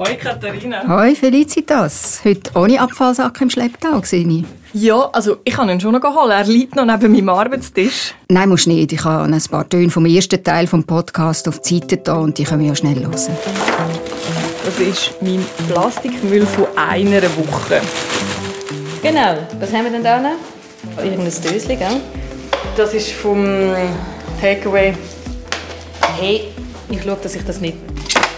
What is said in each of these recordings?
Hoi Katharina. Hoi Felicitas. Heute ohne Abfallsack im Schlepptau, sehe ich. Ja, also ich kann ihn schon noch holen. Er liegt noch neben meinem Arbeitstisch. Nein, musst nicht. Ich habe ein paar Töne vom ersten Teil des Podcasts auf die Seite da und die können wir ja schnell hören. Das ist mein Plastikmüll von einer Woche. Genau. Was haben wir denn da noch? Irgendein Döschen, gell? Das ist vom Takeaway. Hey, ich schaue, dass ich das nicht,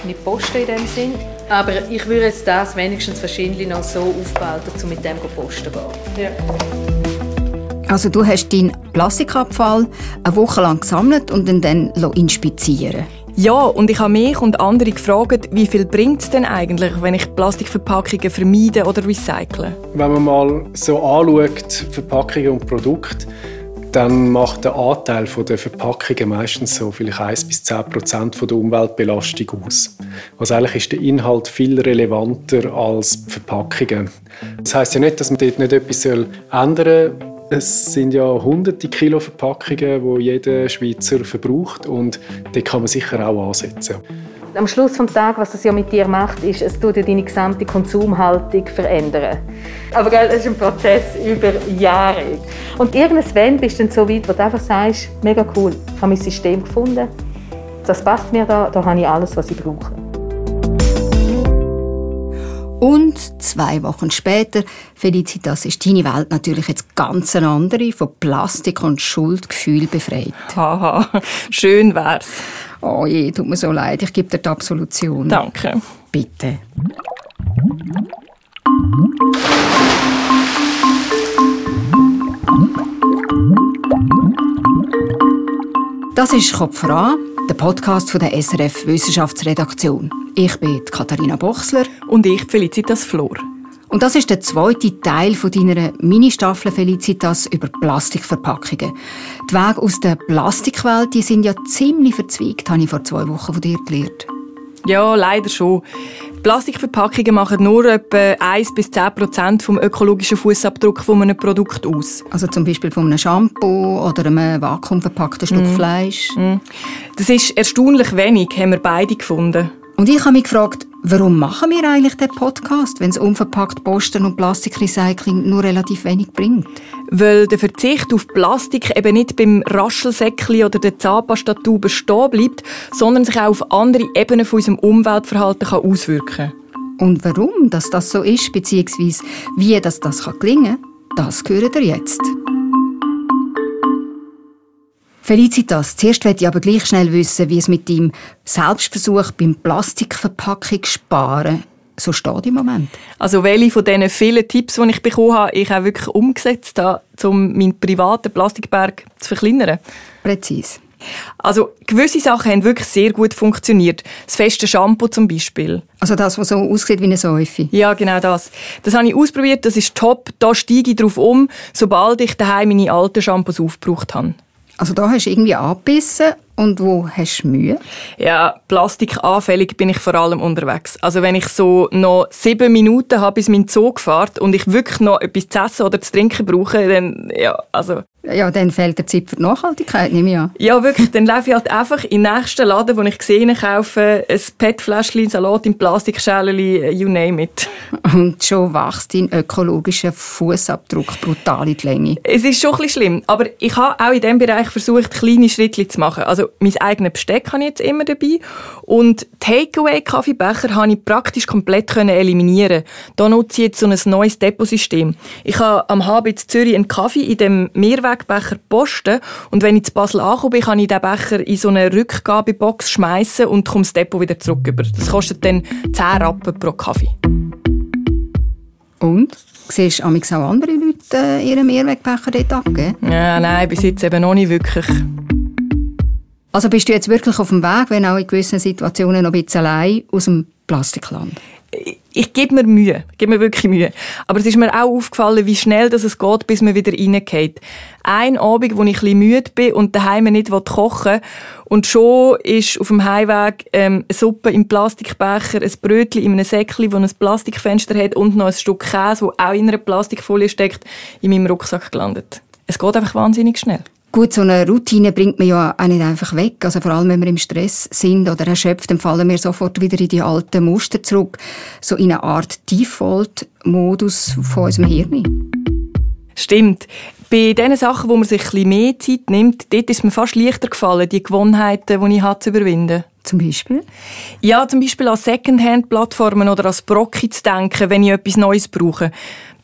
nicht poste in dem Sinn. Aber ich würde jetzt das wenigstens wahrscheinlich noch so aufbehalten, um mit dem posten zu gehen. Ja. Also du hast deinen Plastikabfall eine Woche lang gesammelt und ihn dann inspizieren Ja, und ich habe mich und andere gefragt, wie viel bringt es denn eigentlich, wenn ich Plastikverpackungen vermeide oder recycle? Wenn man mal so anschaut, Verpackungen und Produkte, dann macht der Anteil der Verpackungen meistens so vielleicht 1 bis 10 Prozent der Umweltbelastung aus. Also eigentlich ist der Inhalt viel relevanter als die Verpackungen. Das heißt ja nicht, dass man dort nicht etwas ändern soll. Es sind ja hunderte Kilo Verpackungen, die jeder Schweizer verbraucht und da kann man sicher auch ansetzen am Schluss des Tages, was das ja mit dir macht, ist, es tut deine gesamte Konsumhaltung verändern. Aber gell, das ist ein Prozess über Jahre. Und irgendwann bist du dann so weit, wo du einfach sagst, mega cool, ich habe mein System gefunden, das passt mir da, da habe ich alles, was ich brauche. Und zwei Wochen später, Felicitas, ist deine Welt natürlich jetzt ganz eine andere, von Plastik und Schuldgefühl befreit. Haha, schön wär's. Oh je, tut mir so leid, ich gebe dir die Absolution. Danke. Bitte. Das ist «Kopf voran», der Podcast von der SRF Wissenschaftsredaktion. Ich bin Katharina Bochsler. Und ich, Felicitas Flor. Und das ist der zweite Teil von deiner Mini-Staffel Felicitas über Plastikverpackungen. Die Wege aus der Plastikwelt die sind ja ziemlich verzweigt, habe ich vor zwei Wochen von dir gelernt. Ja, leider schon. Plastikverpackungen machen nur etwa 1 bis 10 Prozent vom ökologischen Fußabdruck von einem Produkt aus. Also zum Beispiel von einem Shampoo oder einem vakuumverpackten Stück mm. Fleisch. Mm. Das ist erstaunlich wenig, haben wir beide gefunden. Und ich habe mich gefragt, warum machen wir eigentlich den Podcast, wenn es unverpackt Posten und Plastikrecycling nur relativ wenig bringt? Weil der Verzicht auf Plastik eben nicht beim Raschelsäckli oder der Zahnpastatube stehen bleibt, sondern sich auch auf andere Ebenen von unserem Umweltverhalten kann auswirken Und warum dass das so ist, beziehungsweise wie das, das gelingen kann, das hören ihr jetzt. Felicitas, zuerst möchte ich aber gleich schnell wissen, wie es mit deinem Selbstversuch beim Plastikverpackung sparen so steht im Moment. Also welche von diesen vielen Tipps, die ich bekommen habe, ich auch wirklich umgesetzt habe, um meinen privaten Plastikberg zu verkleinern? Präzise. Also gewisse Sachen haben wirklich sehr gut funktioniert. Das feste Shampoo zum Beispiel. Also das, was so aussieht wie eine Säufe? Ja, genau das. Das habe ich ausprobiert, das ist top. Da steige ich drauf um, sobald ich daheim meine alten Shampoos aufgebraucht habe. Also da hast du irgendwie angebissen und wo hast du Mühe? Ja, plastikanfällig bin ich vor allem unterwegs. Also wenn ich so noch sieben Minuten habe, bis mein Zug fährt und ich wirklich noch etwas zu essen oder zu trinken brauche, dann, ja, also ja, dann fehlt der Zeit für die Nachhaltigkeit, nehme ich an. Ja, wirklich. Dann laufe ich halt einfach in den nächsten Laden, wo ich gesehen kaufe, ein PET-Fläschchen, Salat in Plastikschälchen, you name it. Und schon wächst dein ökologischer Fußabdruck brutal in die Länge. Es ist schon ein bisschen schlimm, aber ich habe auch in diesem Bereich versucht, kleine Schritte zu machen. Also mein eigenes Besteck habe ich jetzt immer dabei und Takeaway-Kaffeebecher habe ich praktisch komplett eliminieren Da nutze ich jetzt so ein neues Deposystem. Ich habe am HB Zürich einen Kaffee in dem Mehrweg Mehrwegbecher posten und wenn ich zu Basel ankomme, kann ich den Becher in so eine Rückgabebox schmeißen und komme das Depot wieder zurück über. Das kostet dann 10 Rappen pro Kaffee. Und? Siehst du auch andere Leute äh, ihren Mehrwegbecher dort abgeben? Ja, nein, bis jetzt eben noch nicht wirklich. Also bist du jetzt wirklich auf dem Weg, wenn auch in gewissen Situationen noch ein bisschen allein aus dem Plastikland? Ich gebe mir Mühe, ich gebe mir wirklich Mühe. Aber es ist mir auch aufgefallen, wie schnell das es geht, bis man wieder reingeht. Ein Abend, wo ich ein müde bin und daheim nicht kochen will, und schon ist auf dem Heimweg ähm, eine Suppe im Plastikbecher, ein Brötchen in einem Säckchen, das ein Plastikfenster hat und noch ein Stück Käse, das auch in einer Plastikfolie steckt, in meinem Rucksack gelandet. Es geht einfach wahnsinnig schnell. Gut, so eine Routine bringt man ja auch nicht einfach weg. Also vor allem, wenn wir im Stress sind oder erschöpft, dann fallen wir sofort wieder in die alten Muster zurück. So in eine Art Default-Modus von unserem Hirn. Stimmt. Bei den Sachen, wo man sich ein bisschen mehr Zeit nimmt, dort ist mir fast leichter gefallen, die Gewohnheiten, die ich habe, zu überwinden. Zum Beispiel? Ja, zum Beispiel an Secondhand-Plattformen oder an Brocki zu denken, wenn ich etwas Neues brauche.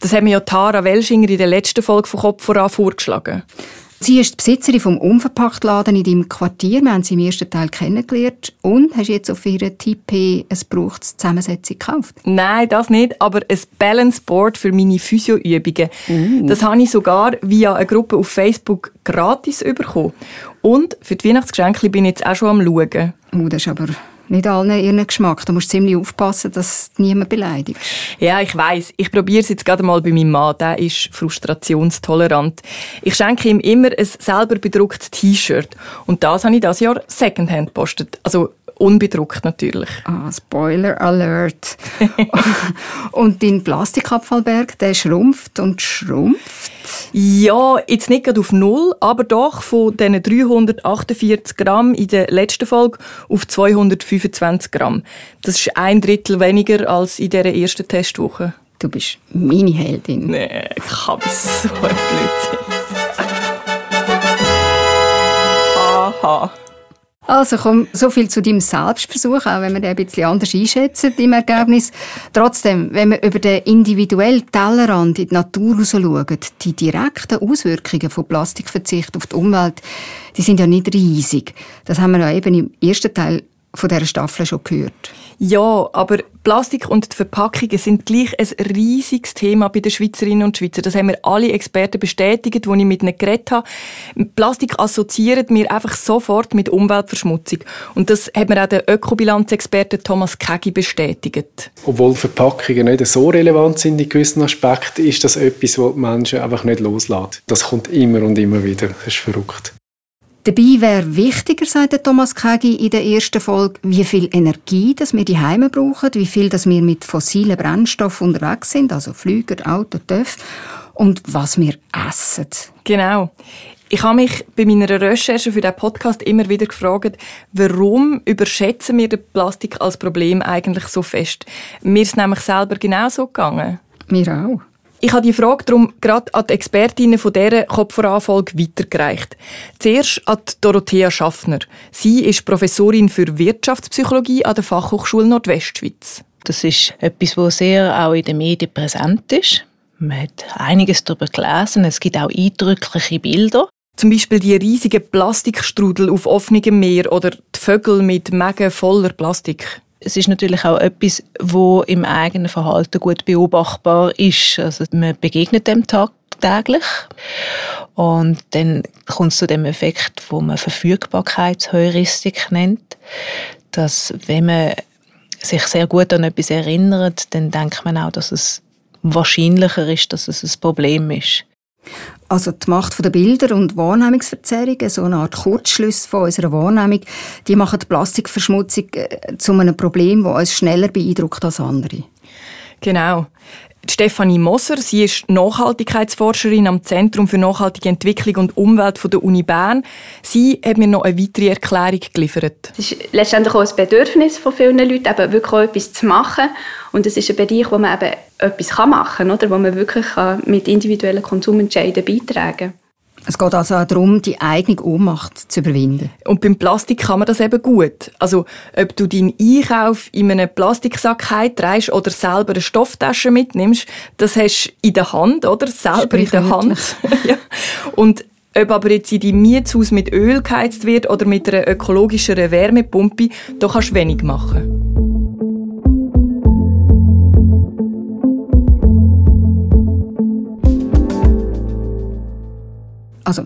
Das hat mir ja Tara Welschinger in der letzten Folge von Kopf voran vorgeschlagen. Sie ist die Besitzerin vom Unverpacktladen in deinem Quartier. Wir haben sie im ersten Teil kennengelernt. Und hast jetzt auf ihre Tippe ein brauchtes Zusammensetzung gekauft? Nein, das nicht, aber ein Balance Board für meine Physioübungen. Uh. Das habe ich sogar via eine Gruppe auf Facebook gratis bekommen. Und für die Weihnachtsgeschenke bin ich jetzt auch schon am Schauen. Oh, das ist aber nicht allen ihren Geschmack. Da musst du ziemlich aufpassen, dass niemand beleidigt. Ja, ich weiß. Ich probiere es jetzt gerade mal bei meinem Mann. Der ist frustrationstolerant. Ich schenke ihm immer ein selber bedrucktes T-Shirt. Und das habe ich das Jahr Secondhand gepostet. Also unbedruckt natürlich. Ah, Spoiler Alert. und dein Plastikabfallberg, der schrumpft und schrumpft? Ja, jetzt nicht gerade auf null, aber doch von diesen 348 Gramm in der letzten Folge auf 225 Gramm. Das ist ein Drittel weniger als in dieser ersten Testwoche. Du bist meine Heldin. Nee, ich habe so ein Blödsinn. Aha. Also komm, so viel zu deinem Selbstversuch, auch wenn wir den ein bisschen anders einschätzen im Ergebnis. Trotzdem, wenn wir über den individuellen Tellerrand in die Natur schauen, die direkten Auswirkungen von Plastikverzicht auf die Umwelt, die sind ja nicht riesig. Das haben wir ja eben im ersten Teil von dieser Staffel schon gehört. Ja, aber Plastik und die Verpackungen sind gleich ein riesiges Thema bei den Schweizerinnen und Schweizer. Das haben mir alle Experten bestätigt, die ich mit ihnen geredet habe. Plastik assoziiert mir einfach sofort mit Umweltverschmutzung. Und das hat mir auch der Ökobilanzexperte Thomas Kegi bestätigt. Obwohl Verpackungen nicht so relevant sind in gewissen Aspekten, ist das etwas, was die Menschen einfach nicht loslassen. Das kommt immer und immer wieder. Das ist verrückt. Dabei wäre wichtiger, sagt Thomas Kegi in der ersten Folge, wie viel Energie das wir die Heime brauchen, wie viel das wir mit fossilen Brennstoffen unterwegs sind, also Flüger, Auto, TÜV, und was wir essen. Genau. Ich habe mich bei meiner Recherche für den Podcast immer wieder gefragt, warum überschätzen wir den Plastik als Problem eigentlich so fest? Mir ist nämlich selber genauso gegangen. Mir auch. Ich habe die Frage darum gerade an die Expertinnen von dieser Kopfvoranfolge weitergereicht. Zuerst an Dorothea Schaffner. Sie ist Professorin für Wirtschaftspsychologie an der Fachhochschule Nordwestschweiz. Das ist etwas, was sehr auch in den Medien präsent ist. Man hat einiges darüber gelesen. Es gibt auch eindrückliche Bilder. Zum Beispiel die riesigen Plastikstrudel auf offenem Meer oder die Vögel mit Mägen voller Plastik es ist natürlich auch etwas, wo im eigenen Verhalten gut beobachtbar ist. Also man begegnet dem tagtäglich und dann kommt es zu dem Effekt, wo man Verfügbarkeitsheuristik nennt, dass wenn man sich sehr gut an etwas erinnert, dann denkt man auch, dass es wahrscheinlicher ist, dass es ein Problem ist. Also die Macht der Bilder und Wahrnehmungsverzerrungen, so eine Art Kurzschluss von unserer Wahrnehmung, die machen die Plastikverschmutzung äh, zu einem Problem, das uns schneller beeindruckt als andere. Genau. Stefanie Moser, sie ist Nachhaltigkeitsforscherin am Zentrum für nachhaltige Entwicklung und Umwelt von der Uni Bern. Sie hat mir noch eine weitere Erklärung geliefert. Es ist letztendlich auch ein Bedürfnis von vielen Leuten, eben wirklich auch etwas zu machen. Und es ist ein Bereich, wo man eben etwas machen kann, oder? wo man wirklich mit individuellen Konsumentscheiden beitragen kann. Es geht also auch darum, die eigene Ohnmacht zu überwinden. Und beim Plastik kann man das eben gut. Also, ob du deinen Einkauf in einem Plastiksack heimträgst oder selber eine Stofftasche mitnimmst, das hast du in der Hand, oder? Selber in der Hand. ja. Und ob aber jetzt in deinem Mietshaus mit Öl geheizt wird oder mit einer ökologischeren Wärmepumpe, da kannst du wenig machen. Also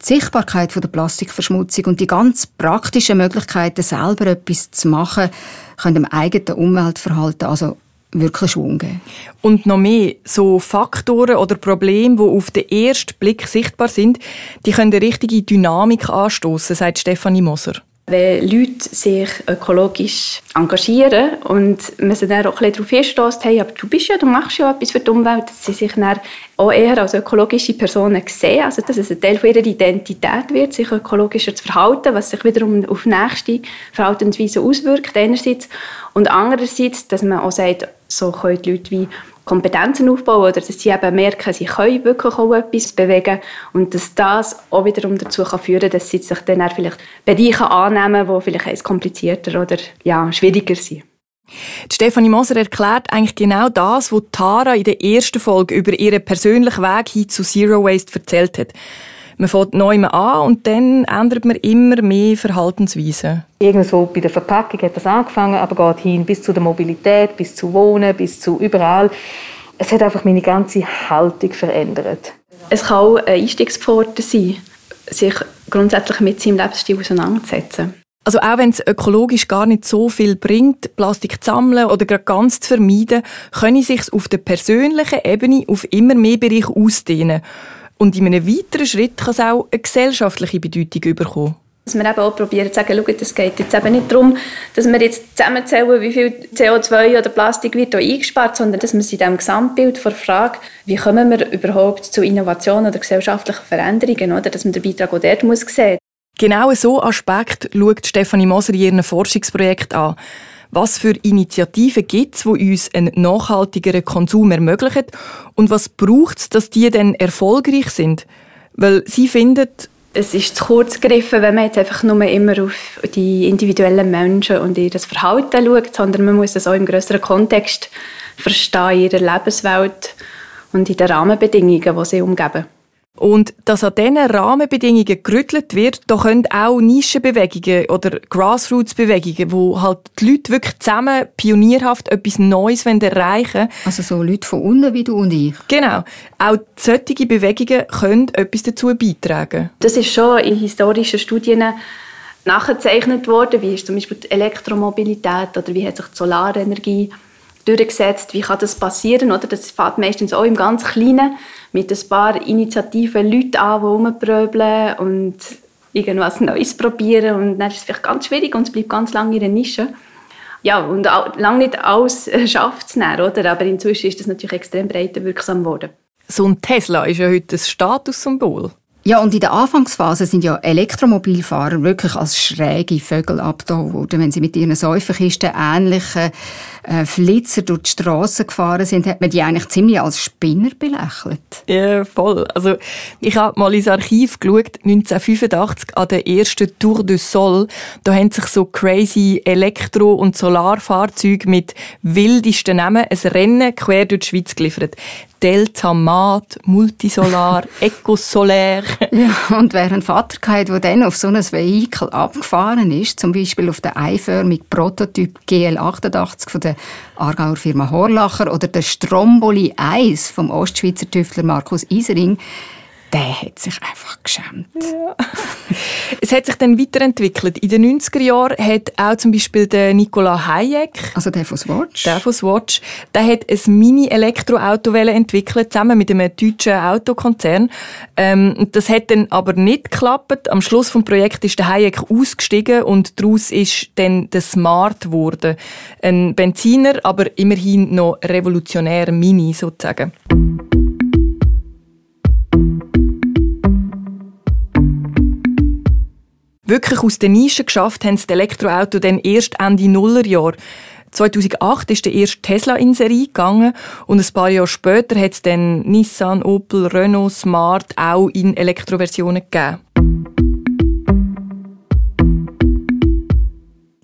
die Sichtbarkeit der Plastikverschmutzung und die ganz praktischen Möglichkeiten, selber etwas zu machen, können dem eigenen Umweltverhalten also wirklich Schwung geben. Und noch mehr, so Faktoren oder Probleme, die auf den ersten Blick sichtbar sind, die können eine richtige Dynamik anstoßen, sagt Stefanie Moser. Wenn Leute sich ökologisch engagieren und man sie dann auch ein darauf hinstößt, hey, aber du bist ja, du machst ja etwas für die Umwelt, dass sie sich dann auch eher als ökologische Personen sehen, also dass es ein Teil ihrer Identität wird, sich ökologischer zu verhalten, was sich wiederum auf nächste Verhaltensweise auswirkt einerseits. Und andererseits, dass man auch sagt, so können die Leute wie Kompetenzen aufbauen oder dass sie eben merken, sie können wirklich auch etwas bewegen und dass das auch wiederum dazu kann führen kann, dass sie sich dann vielleicht Bereiche annehmen, die vielleicht komplizierter oder ja, schwieriger sind. Die Stefanie Moser erklärt eigentlich genau das, was Tara in der ersten Folge über ihren persönlichen Weg hin zu Zero Waste erzählt hat. Man fängt neu an und dann ändert man immer mehr Verhaltensweisen. Irgendwo bei der Verpackung hat das angefangen, aber geht hin bis zu der Mobilität, bis zu Wohnen, bis zu überall. Es hat einfach meine ganze Haltung verändert. Es kann auch ein Einstiegspforte sein, sich grundsätzlich mit seinem Lebensstil auseinanderzusetzen. Also auch wenn es ökologisch gar nicht so viel bringt, Plastik zu sammeln oder gerade ganz zu vermeiden, können sich auf der persönlichen Ebene auf immer mehr Bereiche ausdehnen. Und in einem weiteren Schritt kann es auch eine gesellschaftliche Bedeutung bekommen. Dass wir eben auch probieren zu sagen, schau, es geht jetzt eben nicht darum, dass wir jetzt zusammenzählen, wie viel CO2 oder Plastik wird hier eingespart, sondern dass wir in diesem Gesamtbild vor Frage, wie kommen wir überhaupt zu Innovationen oder gesellschaftlichen Veränderungen, oder? dass man den Beitrag auch dort muss sehen Genau so Aspekt schaut Stefanie Moser in ihrem Forschungsprojekt an. Was für Initiativen gibt es, die uns einen nachhaltigeren Konsum ermöglichen? Und was braucht es, dass die dann erfolgreich sind? Weil sie findet, es ist zu kurz gegriffen, wenn man jetzt einfach nur immer auf die individuellen Menschen und ihr Verhalten schaut, sondern man muss das auch im größeren Kontext verstehen, in ihrer Lebenswelt und in den Rahmenbedingungen, die sie umgeben. Und dass an diesen Rahmenbedingungen gerüttelt wird, da können auch Nischenbewegungen oder Grassroots-Bewegungen, wo halt die Leute wirklich zusammen pionierhaft etwas Neues erreichen wollen. Also so Leute von unten wie du und ich. Genau. Auch solche Bewegungen können etwas dazu beitragen. Das ist schon in historischen Studien nachgezeichnet worden, wie ist zum Beispiel die Elektromobilität oder wie hat sich die Solarenergie durchgesetzt, wie kann das passieren, oder? Das fängt meistens auch im ganz Kleinen mit ein paar Initiativen Leute an, die rumpröbeln und irgendwas Neues probieren und dann ist es vielleicht ganz schwierig und es bleibt ganz lange in der Nische. Ja, und auch, lange nicht alles schafft es dann, oder? Aber inzwischen ist das natürlich extrem breit wirksam geworden. So ein Tesla ist ja heute ein Statussymbol. Ja, und in der Anfangsphase sind ja Elektromobilfahrer wirklich als schräge Vögel abgetan worden. Wenn sie mit ihren Säuferkisten ähnliche äh, Flitzer durch die Straße gefahren sind, hat man die eigentlich ziemlich als Spinner belächelt. Ja, voll. Also, ich habe mal ins Archiv geschaut, 1985 an der ersten Tour de Sol. Da haben sich so crazy Elektro- und Solarfahrzeuge mit wildesten Namen ein Rennen quer durch die Schweiz geliefert. Delta Mat, Multisolar, Ecosolar. Ja, und wer einen Vater hatte, der dann auf so ein Vehikel abgefahren ist, zum Beispiel auf der eiförmigen Prototyp GL88 von der Aargauer Firma Horlacher oder der Stromboli 1 vom Ostschweizer Tüftler Markus Isering, der hat sich einfach geschämt. Ja. es hat sich dann weiterentwickelt. In den 90er Jahren hat auch zum Beispiel der Nikola Hayek, also der von Swatch, der von Swatch, der hat ein Mini-Elektroauto entwickelt, zusammen mit einem deutschen Autokonzern. Ähm, das hat dann aber nicht geklappt. Am Schluss des Projekts ist der Hayek ausgestiegen und daraus ist dann der Smart geworden. Ein Benziner, aber immerhin noch revolutionär Mini sozusagen. Wirklich aus der Nische geschafft haben das Elektroauto dann erst Ende Nullerjahr. 2008 ist der erste Tesla in Serie gegangen und ein paar Jahre später hat es dann Nissan, Opel, Renault, Smart auch in Elektroversionen gegeben.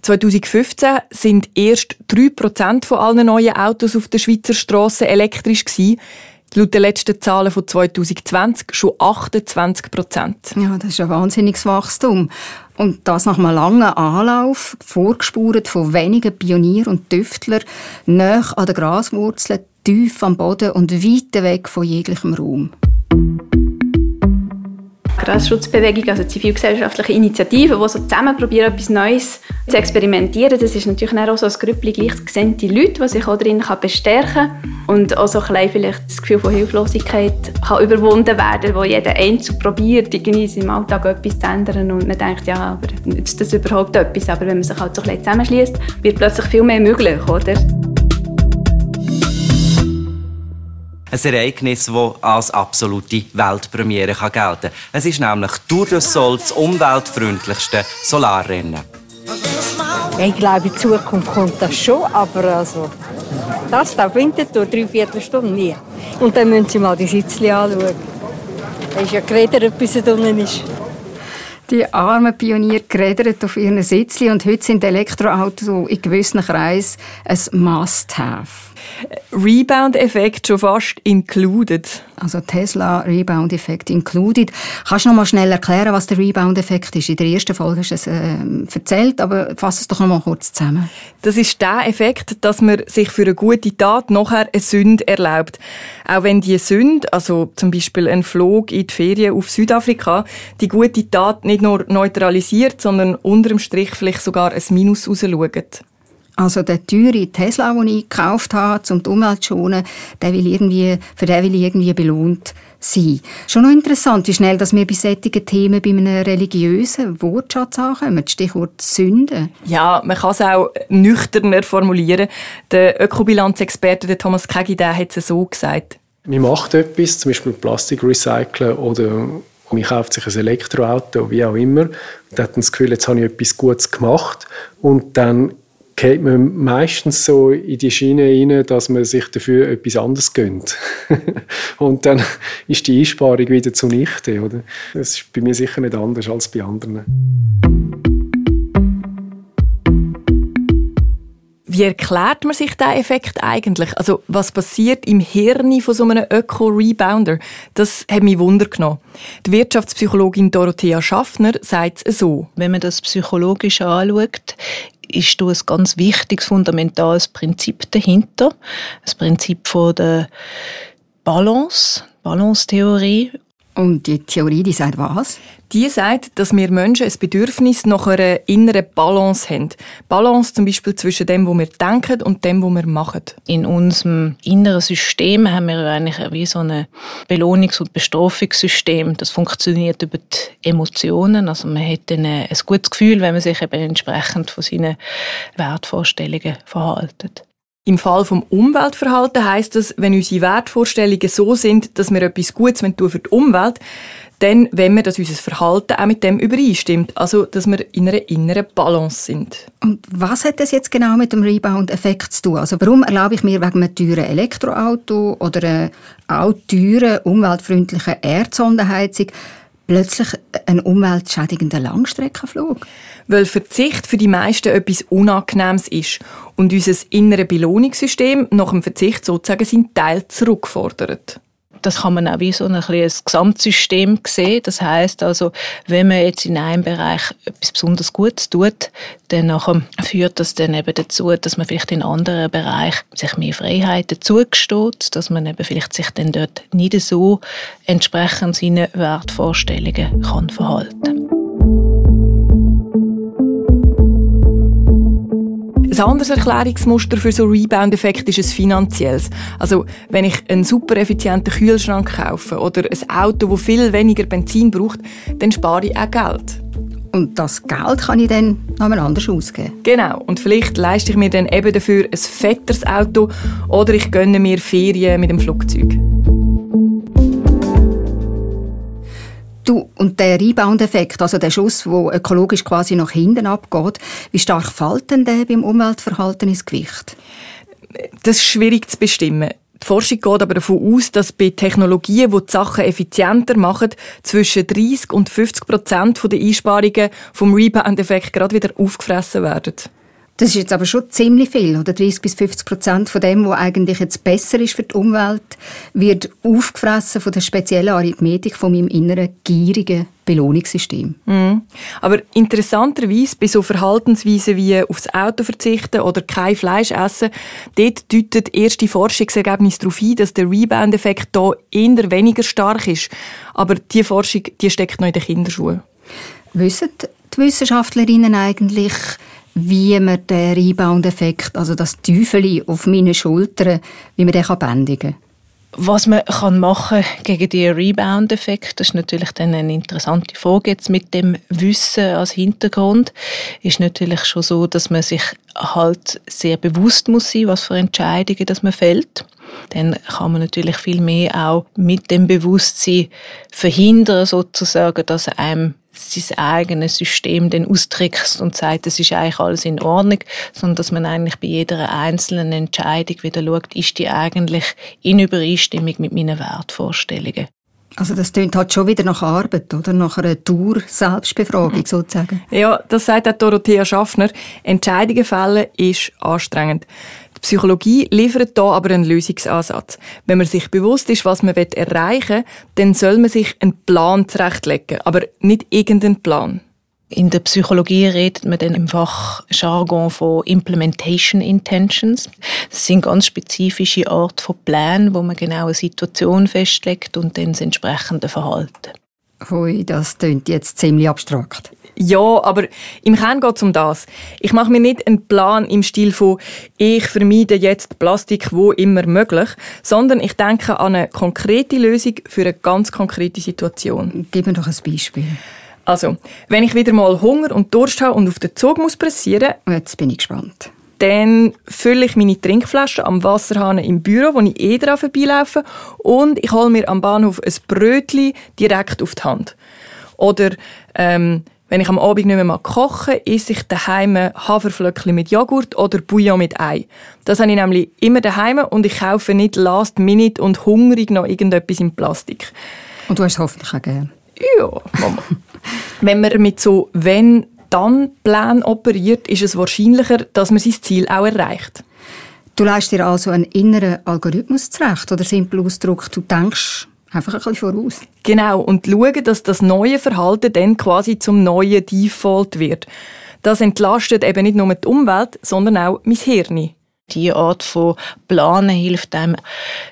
2015 sind erst 3% von allen neuen Autos auf der Schweizer Straße elektrisch. Laut den letzten Zahlen von 2020 schon 28 Prozent. Ja, das ist ein wahnsinniges Wachstum. Und das nach einem langen Anlauf, vorgespurt von wenigen Pionier und Tüftlern, nah an den Graswurzeln, tief am Boden und weit weg von jeglichem Raum. Grasschutzbewegung, also zivilgesellschaftliche Initiativen, die so zusammen probieren, etwas Neues zu experimentieren. Das ist natürlich auch so ein Grüppli gleichgesinnte Leute, die sich auch darin bestärken kann und auch so ein vielleicht das Gefühl von Hilflosigkeit kann überwunden werden, wo jeder Einzelne probiert, irgendwie im Alltag etwas zu ändern und man denkt, ja, aber ist das überhaupt etwas? Aber wenn man sich halt so ein bisschen zusammenschließt, wird plötzlich viel mehr möglich, oder? Ein Ereignis, das als absolute Weltpremiere gelten kann. Es ist nämlich Tour de Sol das umweltfreundlichste Solarrennen. Ich glaube, in Zukunft kommt das schon, aber also, das da Wintertour, drei Viertelstunden nie. Und dann müssen Sie mal die Sitzli anschauen. Da ist ja geredet, bis es unten ist. Die armen Pioniere geredet auf ihren Sitzli und heute sind Elektroautos in gewissen Kreisen ein Must-Have. Rebound-Effekt schon fast included. Also Tesla Rebound-Effekt included. Kannst du noch mal schnell erklären, was der Rebound-Effekt ist? In der ersten Folge hast du es äh, erzählt, aber fass es doch noch mal kurz zusammen. Das ist der Effekt, dass man sich für eine gute Tat nachher eine Sünde erlaubt. Auch wenn die Sünde, also zum Beispiel ein Flug in die Ferien auf Südafrika, die gute Tat nicht nur neutralisiert, sondern unterm Strich vielleicht sogar ein Minus rausschaut. Also der teure Tesla, den ich gekauft habe, um die Umwelt zu schonen, der will irgendwie, für den will ich irgendwie belohnt sein. Schon noch interessant, wie schnell dass wir bei solchen Themen bei einem religiösen Wortschatz ankommen. Stichwort Sünde. Ja, man kann es auch nüchterner formulieren. Der Ökobilanzexperte Thomas Kegi hat es so gesagt. Man macht etwas, zum Beispiel Plastik recyceln oder man kauft sich ein Elektroauto, wie auch immer, und hat das Gefühl, jetzt habe ich etwas Gutes gemacht und dann geht man meistens so in die Schiene rein, dass man sich dafür etwas anderes gönnt. und dann ist die Einsparung wieder zunichte. Oder? Das ist bei mir sicher nicht anders als bei anderen. Wie erklärt man sich diesen Effekt eigentlich? Also, was passiert im Hirn von so einem Öko-Rebounder? Das hat mich Wunder genommen. Die Wirtschaftspsychologin Dorothea Schaffner sagt es so. Wenn man das psychologisch anschaut, ist da ein ganz wichtiges, fundamentales Prinzip dahinter. Das Prinzip von der Balance, Balance-Theorie. Und die Theorie, die sagt was? Die sagt, dass wir Menschen ein Bedürfnis nach einer inneren Balance haben. Balance zum Beispiel zwischen dem, was wir denken und dem, was wir machen. In unserem inneren System haben wir eigentlich wie so ein Belohnungs- und Bestrafungssystem. Das funktioniert über die Emotionen. Also man hat dann ein gutes Gefühl, wenn man sich eben entsprechend von seinen Wertvorstellungen verhaltet. Im Fall vom Umweltverhalten heißt das, wenn unsere Wertvorstellungen so sind, dass wir etwas Gutes tun für die Umwelt, dann wenn wir, dass unser Verhalten auch mit dem übereinstimmt. Also, dass wir in einer inneren Balance sind. Und was hat das jetzt genau mit dem Rebound-Effekt zu tun? Also, warum erlaube ich mir wegen einem teuren Elektroauto oder einer auch teuren, umweltfreundlichen Erdsondenheizung plötzlich einen umweltschädigenden Langstreckenflug? Weil Verzicht für die meisten etwas Unangenehmes ist und unser inneres Belohnungssystem nach dem Verzicht sozusagen seinen Teil zurückfordert das kann man auch wie so ein, ein Gesamtsystem sehen. Das heißt also, wenn man jetzt in einem Bereich etwas besonders Gutes tut, dann nachher führt das dann eben dazu, dass man vielleicht in anderen Bereichen sich mehr Freiheiten zugesteht, dass man eben vielleicht sich dann dort nicht so entsprechend seinen Wertvorstellungen kann verhalten Ein anderes Erklärungsmuster für so Rebound-Effekt ist ein finanzielles. Also, wenn ich einen super effizienten Kühlschrank kaufe oder ein Auto, das viel weniger Benzin braucht, dann spare ich auch Geld. Und das Geld kann ich dann nochmal anders ausgeben. Genau. Und vielleicht leiste ich mir dann eben dafür ein fetteres Auto oder ich gönne mir Ferien mit dem Flugzeug. Du, und der Rebound-Effekt, also der Schuss, der ökologisch quasi nach hinten abgeht, wie stark fällt denn der beim Umweltverhalten ins Gewicht? Das ist schwierig zu bestimmen. Die Forschung geht aber davon aus, dass bei Technologien, die die Sachen effizienter machen, zwischen 30 und 50 Prozent der Einsparungen vom Rebound-Effekt gerade wieder aufgefressen werden. Das ist jetzt aber schon ziemlich viel, oder 30 bis 50 Prozent von dem, was eigentlich jetzt besser ist für die Umwelt, wird aufgefressen von der speziellen Arithmetik von meinem inneren gierigen Belohnungssystem. Mhm. Aber interessanterweise bei so Verhaltensweisen wie aufs Auto verzichten oder kein Fleisch essen, dort deutet erste Forschungsergebnisse darauf ein, dass der Rebound-Effekt hier eher weniger stark ist. Aber diese Forschung die steckt noch in den Kinderschuhen. Wissen die Wissenschaftlerinnen eigentlich, wie man den Rebound-Effekt, also das Teufel auf meine Schultern, wie man den bändigen kann? Was man kann machen gegen den Rebound-Effekt, das ist natürlich dann eine interessante Frage jetzt mit dem Wissen als Hintergrund, ist natürlich schon so, dass man sich halt sehr bewusst muss sein, was für Entscheidungen dass man fällt. Dann kann man natürlich viel mehr auch mit dem Bewusstsein verhindern, sozusagen, dass einem sein eigenes System dann austrickst und sagt, es ist eigentlich alles in Ordnung, sondern dass man eigentlich bei jeder einzelnen Entscheidung wieder schaut, ist die eigentlich in Übereinstimmung mit meinen Wertvorstellungen. Also das klingt halt schon wieder nach Arbeit, oder? Nach einer Tour-Selbstbefragung sozusagen. Ja, das sagt auch Dorothea Schaffner. Entscheidungen fällen ist anstrengend. Die Psychologie liefert da aber einen Lösungsansatz. Wenn man sich bewusst ist, was man erreichen will, dann soll man sich einen Plan zurechtlegen, aber nicht irgendeinen Plan. In der Psychologie redet man dann im Fachjargon von Implementation Intentions. Das sind ganz spezifische Art von Plänen, wo man genau eine Situation festlegt und dann das entsprechende Verhalten. Hui, das klingt jetzt ziemlich abstrakt. Ja, aber im Kern geht es um das. Ich mache mir nicht einen Plan im Stil von «ich vermeide jetzt Plastik wo immer möglich», sondern ich denke an eine konkrete Lösung für eine ganz konkrete Situation. Gib mir doch ein Beispiel. Also, wenn ich wieder mal Hunger und Durst habe und auf den Zug muss pressieren... Jetzt bin ich gespannt. Dann fülle ich meine Trinkflasche am Wasserhahn im Büro, wo ich eh dran vorbeilaufe, und ich hole mir am Bahnhof ein Brötchen direkt auf die Hand. Oder ähm, wenn ich am Abend nicht mehr mal koche, esse ich daheim Haferflöckchen mit Joghurt oder Bouillon mit Ei. Das habe ich nämlich immer daheim und ich kaufe nicht last minute und hungrig noch irgendetwas in Plastik. Und du hast es hoffentlich auch gern. Ja, Mama. wenn man mit so wenn dann Plan operiert, ist es wahrscheinlicher, dass man sein Ziel auch erreicht. Du leistest dir also einen inneren Algorithmus zurecht oder simpel Ausdruck, du denkst Einfach ein bisschen voraus. Genau, und schauen, dass das neue Verhalten dann quasi zum neuen Default wird. Das entlastet eben nicht nur die Umwelt, sondern auch mein Hirn. Diese Art von Planen hilft einem,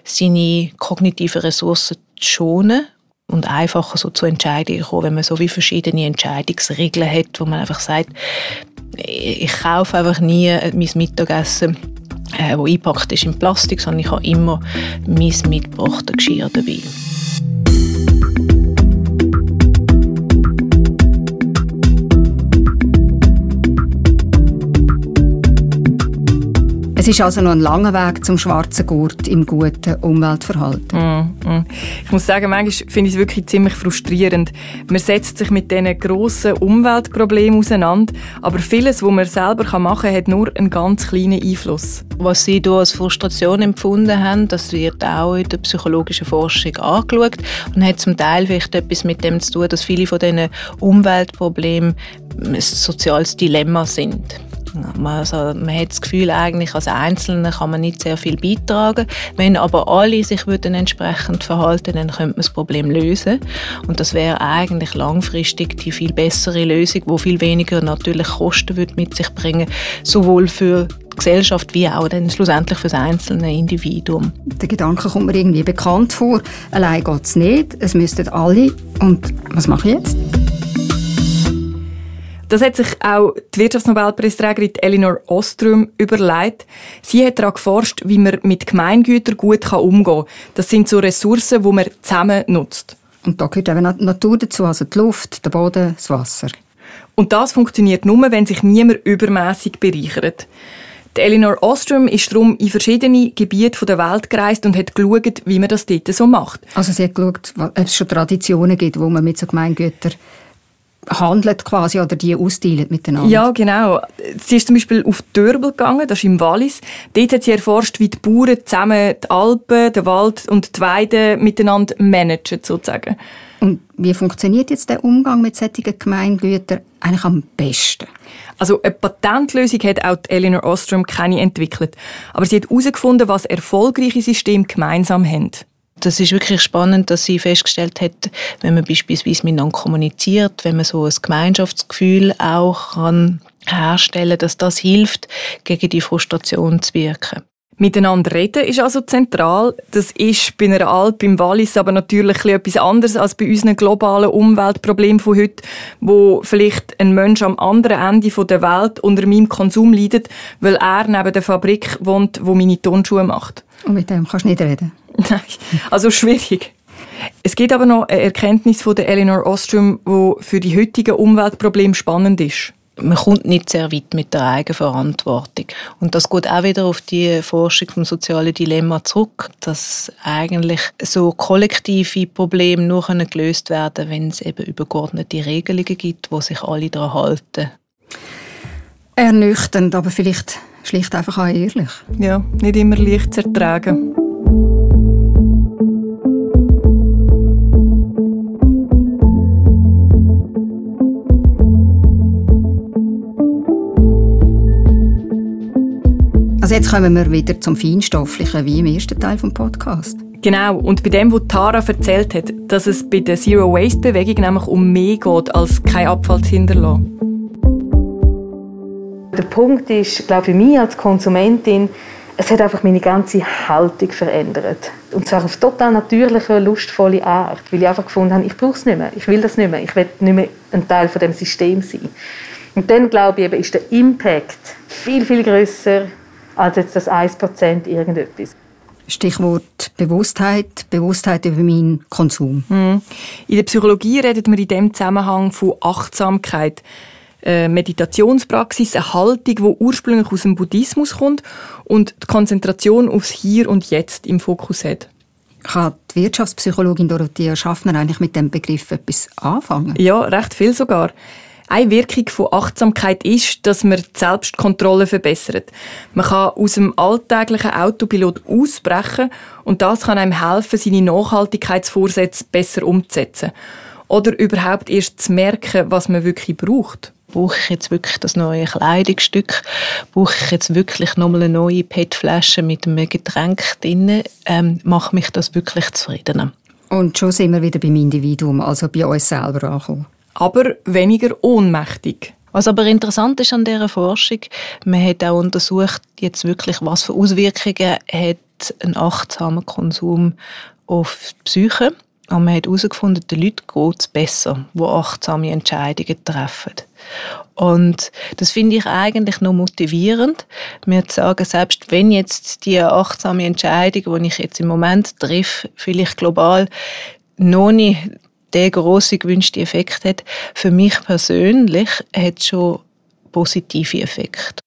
seine kognitiven Ressourcen zu schonen und einfacher so zu Entscheidungen kommen, wenn man so wie verschiedene Entscheidungsregeln hat, wo man einfach sagt, ich kaufe einfach nie mein Mittagessen äh, wo eingepackt ist in Plastik, sondern ich habe immer mein mitgebrachtes Geschirr dabei. Es ist also noch ein langer Weg zum schwarzen Gurt im guten Umweltverhalten. Mm, mm. Ich muss sagen, manchmal finde ich es wirklich ziemlich frustrierend. Man setzt sich mit diesen grossen Umweltproblemen auseinander, aber vieles, was man selber machen kann, hat nur einen ganz kleinen Einfluss. Was Sie hier als Frustration empfunden haben, das wird auch in der psychologischen Forschung angeschaut und hat zum Teil vielleicht etwas mit dem zu tun, dass viele von diesen Umweltproblemen ein soziales Dilemma sind. Also, man hat das Gefühl, eigentlich als Einzelner kann man nicht sehr viel beitragen. Wenn aber alle sich würden entsprechend verhalten, dann könnte man das Problem lösen. Und das wäre eigentlich langfristig die viel bessere Lösung, wo viel weniger natürlich Kosten würde mit sich bringen, sowohl für die Gesellschaft wie auch dann schlussendlich für das einzelne Individuum. Der Gedanke kommt mir irgendwie bekannt vor. Allein geht es nicht. Es müssten alle. Und was mache ich jetzt? Das hat sich auch die Wirtschaftsnobelpreisträgerin Elinor Ostrom überlegt. Sie hat daran geforscht, wie man mit Gemeingütern gut umgehen kann. Das sind so Ressourcen, die man zusammen nutzt. Und da gehört eben die Natur dazu, also die Luft, der Boden, das Wasser. Und das funktioniert nur, wenn sich niemand übermäßig bereichert. Die Elinor Ostrom ist darum in verschiedene Gebiete der Welt gereist und hat geschaut, wie man das dort so macht. Also sie hat geschaut, ob es schon Traditionen gibt, wo man mit so Gemeingütern handelt quasi oder die austeilt miteinander. Ja, genau. Sie ist zum Beispiel auf Dörbel gegangen, das ist im Wallis. Dort hat sie erforscht, wie die Bauern zusammen die Alpen, den Wald und die Weide miteinander managen, sozusagen. Und wie funktioniert jetzt der Umgang mit solchen Gemeingütern eigentlich am besten? Also eine Patentlösung hat auch Eleanor Ostrom keine entwickelt. Aber sie hat herausgefunden, was erfolgreiche Systeme gemeinsam haben. Das ist wirklich spannend, dass sie festgestellt hat, wenn man beispielsweise miteinander kommuniziert, wenn man so ein Gemeinschaftsgefühl auch kann herstellen, dass das hilft, gegen die Frustration zu wirken. Miteinander reden ist also zentral. Das ist bei einer Alp im Wallis aber natürlich etwas anderes als bei unseren globalen Umweltproblemen von heute, wo vielleicht ein Mensch am anderen Ende der Welt unter meinem Konsum leidet, weil er neben der Fabrik wohnt, wo meine Turnschuhe macht. Und mit dem kannst du nicht reden? Nein, also schwierig. Es gibt aber noch eine Erkenntnis von der Eleanor Ostrom, die für die heutigen Umweltprobleme spannend ist man kommt nicht sehr weit mit der Eigenverantwortung. Und das geht auch wieder auf die Forschung vom sozialen Dilemma zurück, dass eigentlich so kollektive Probleme nur gelöst werden können, wenn es eben übergeordnete Regelungen gibt, wo sich alle daran halten. Ernüchternd, aber vielleicht schlicht einfach auch ehrlich. Ja, nicht immer leicht zu ertragen. Also jetzt kommen wir wieder zum Feinstofflichen, wie im ersten Teil des Podcasts. Genau, und bei dem, was Tara erzählt hat, dass es bei der Zero-Waste-Bewegung nämlich um mehr geht, als kein Abfall zu hinterlassen. Der Punkt ist, glaube ich, für mich als Konsumentin, es hat einfach meine ganze Haltung verändert. Und zwar auf total natürliche, lustvolle Art. Weil ich einfach gefunden habe, ich brauche es nicht mehr. Ich will das nicht mehr. Ich will nicht mehr ein Teil von dem System sein. Und dann, glaube ich, eben, ist der Impact viel, viel größer als jetzt das 1% irgendetwas. Stichwort Bewusstheit, Bewusstheit über meinen Konsum. Mhm. In der Psychologie redet man in dem Zusammenhang von Achtsamkeit. Eine Meditationspraxis, eine Haltung, die ursprünglich aus dem Buddhismus kommt und die Konzentration aufs Hier und Jetzt im Fokus hat. Kann die Wirtschaftspsychologin Dorothea Schaffner eigentlich mit dem Begriff etwas anfangen? Ja, recht viel sogar. Eine Wirkung von Achtsamkeit ist, dass man die Selbstkontrolle verbessert. Man kann aus dem alltäglichen Autopilot ausbrechen und das kann einem helfen, seine Nachhaltigkeitsvorsätze besser umzusetzen. Oder überhaupt erst zu merken, was man wirklich braucht. Brauche ich jetzt wirklich das neue Kleidungsstück? Brauche ich jetzt wirklich nochmal eine neue PET-Flasche mit einem Getränk drin? Ähm, macht mich das wirklich zufriedener? Und schon sind wir wieder beim Individuum, also bei uns selber angekommen aber weniger ohnmächtig. Was aber interessant ist an dieser Forschung, man hat auch untersucht, jetzt wirklich, was für Auswirkungen hat ein achtsamer Konsum auf die Psyche. Und man hat herausgefunden, den Leuten geht es besser, die achtsame Entscheidungen treffen. Und das finde ich eigentlich noch motivierend, mir zu sagen, selbst wenn jetzt die achtsame Entscheidung, die ich jetzt im Moment treffe, vielleicht global noch nicht der große gewünschte Effekt hat. Für mich persönlich hat es schon positive Effekte.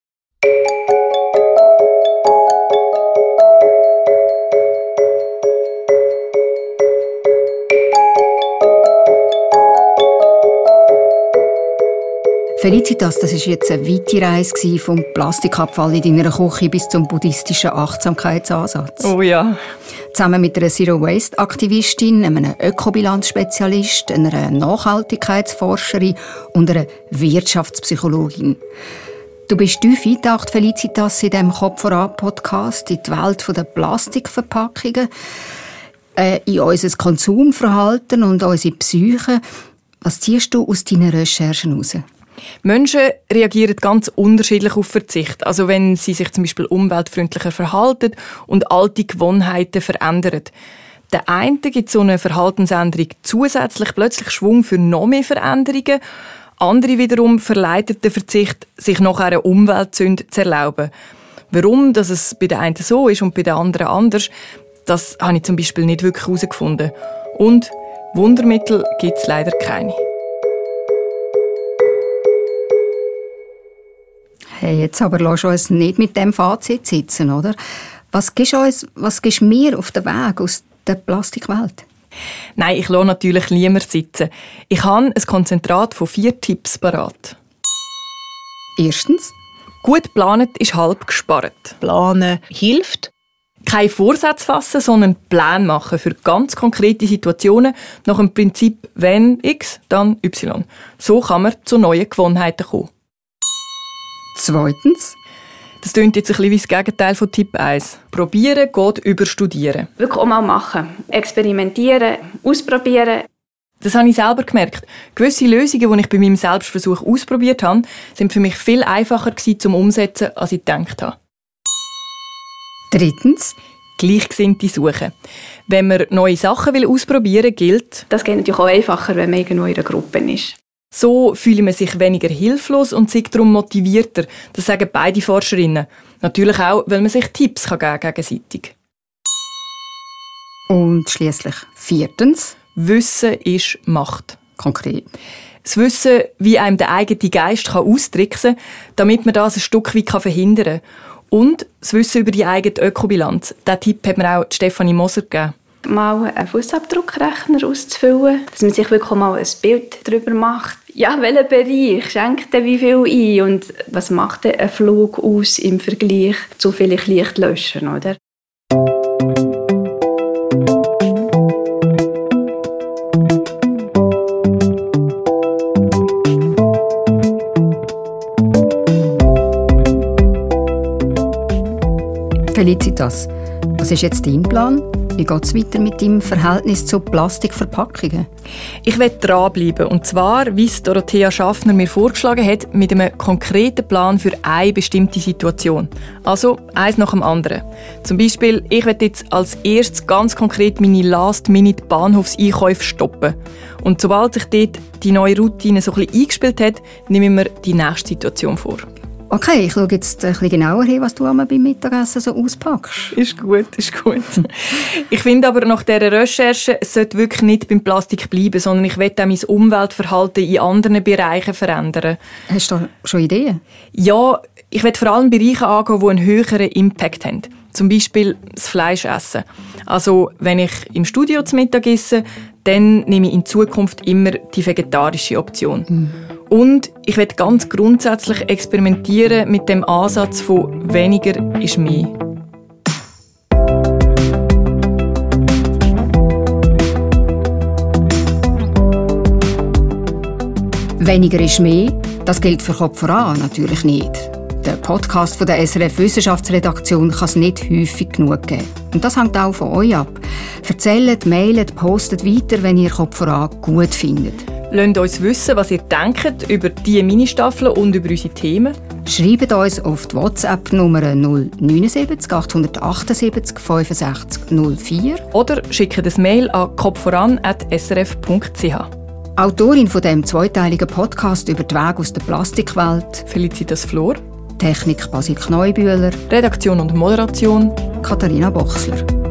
Felicitas, das ist jetzt eine weite Reise vom Plastikabfall in deiner Küche bis zum buddhistischen Achtsamkeitsansatz. Oh ja. Zusammen mit einer Zero-Waste-Aktivistin, einem Ökobilanzspezialist, einer Nachhaltigkeitsforscherin und einer Wirtschaftspsychologin. Du bist tief eingetaucht, Felicitas, in diesem Kopf voran Podcast in die Welt der Plastikverpackungen, äh, in unser Konsumverhalten und unsere Psyche. Was ziehst du aus deinen Recherchen heraus? Menschen reagieren ganz unterschiedlich auf Verzicht. Also wenn sie sich zum Beispiel umweltfreundlicher verhalten und alte Gewohnheiten verändern. Der eine gibt so eine Verhaltensänderung zusätzlich plötzlich Schwung für noch mehr Veränderungen. Andere wiederum verleiten den Verzicht, sich nach einer Umweltsünde zu erlauben. Warum dass es bei der einen so ist und bei der anderen anders, das habe ich zum Beispiel nicht wirklich herausgefunden. Und Wundermittel gibt es leider keine. Hey, jetzt aber lass uns nicht mit dem Fazit sitzen, oder? Was gibst du uns, was gibst mir auf den Weg aus der Plastikwelt? Nein, ich lasse natürlich lieber sitzen. Ich habe ein Konzentrat von vier Tipps parat. Erstens. Gut planet ist halb gespart. Planen hilft. Kein Vorsatz fassen, sondern Plan machen für ganz konkrete Situationen nach dem Prinzip wenn X, dann Y. So kann man zu neuen Gewohnheiten kommen. Zweitens. Das klingt jetzt ein bisschen wie das Gegenteil von Tipp 1. Probieren geht über Studieren. Wirklich auch mal machen. Experimentieren, ausprobieren. Das habe ich selber gemerkt. Gewisse Lösungen, die ich bei meinem Selbstversuch ausprobiert habe, sind für mich viel einfacher gewesen zum Umsetzen, als ich gedacht habe. Drittens. Gleichgesinnte suchen. Wenn man neue Sachen will ausprobieren gilt, Das geht natürlich auch einfacher, wenn man irgendwo in einer Gruppe ist. So fühle man sich weniger hilflos und sich darum motivierter. Das sagen beide Forscherinnen. Natürlich auch, weil man sich Tipps kann geben gegenseitig. Und schließlich viertens. Wissen ist Macht. Konkret. Das Wissen, wie einem der eigene Geist kann austricksen kann, damit man das ein Stück weit verhindern kann. Und das Wissen über die eigene Ökobilanz. Diesen Tipp hat mir auch Stefanie Moser gegeben. Mal einen Fußabdruckrechner auszufüllen, dass man sich wirklich mal ein Bild darüber macht. Ja, welcher Bereich schenkt denn wie viel ein und was macht ein Flug aus im Vergleich zu vielleicht Licht löschen, oder? Felicitas, was ist jetzt dein Plan? Wie geht es weiter mit deinem Verhältnis zu Plastikverpackungen? Ich werde dranbleiben. Und zwar, wie es Dorothea Schaffner mir vorgeschlagen hat, mit einem konkreten Plan für eine bestimmte Situation. Also eins nach dem anderen. Zum Beispiel, ich werde jetzt als erstes ganz konkret meine Last-Minute-Bahnhofseinkäufe stoppen. Und sobald sich dort die neue Routine so ein bisschen eingespielt hat, nehme ich mir die nächste Situation vor. Okay, ich schaue jetzt ein bisschen genauer hin, was du einmal beim Mittagessen so auspackst. Ist gut, ist gut. ich finde aber nach dieser Recherche, es sollte wirklich nicht beim Plastik bleiben, sondern ich will auch mein Umweltverhalten in anderen Bereichen verändern. Hast du schon Ideen? Ja, ich will vor allem Bereiche angehen, die einen höheren Impact haben. Zum Beispiel das Fleisch essen. Also, wenn ich im Studio zu Mittag esse, dann nehme ich in Zukunft immer die vegetarische Option. Und ich will ganz grundsätzlich experimentieren mit dem Ansatz von weniger ist mehr. Weniger ist mehr, das gilt für Kopf voran natürlich nicht. Der Podcast von der SRF Wissenschaftsredaktion kann es nicht häufig genug geben. Und das hängt auch von euch ab. Erzählt, mailt, postet weiter, wenn ihr Kopf voran gut findet. Lasst uns wissen, was ihr denkt über diese Ministaffeln und über unsere Themen. Schreibt uns auf die WhatsApp-Nummer 079 878 65 04. Oder schickt ein Mail an kopfvoran.srf.ch. Autorin von dem zweiteiligen Podcast über den Weg aus der Plastikwelt, Felicitas Flor, Technik Basil Kneubühler, Redaktion und Moderation Katharina Bochsler.